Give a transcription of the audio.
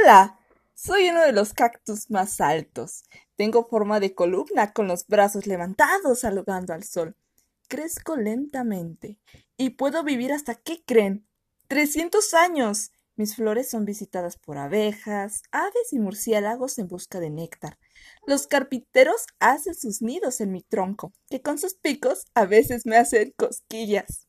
Hola, soy uno de los cactus más altos. Tengo forma de columna con los brazos levantados saludando al sol. Crezco lentamente y puedo vivir hasta, ¿qué creen? 300 años. Mis flores son visitadas por abejas, aves y murciélagos en busca de néctar. Los carpinteros hacen sus nidos en mi tronco, que con sus picos a veces me hacen cosquillas.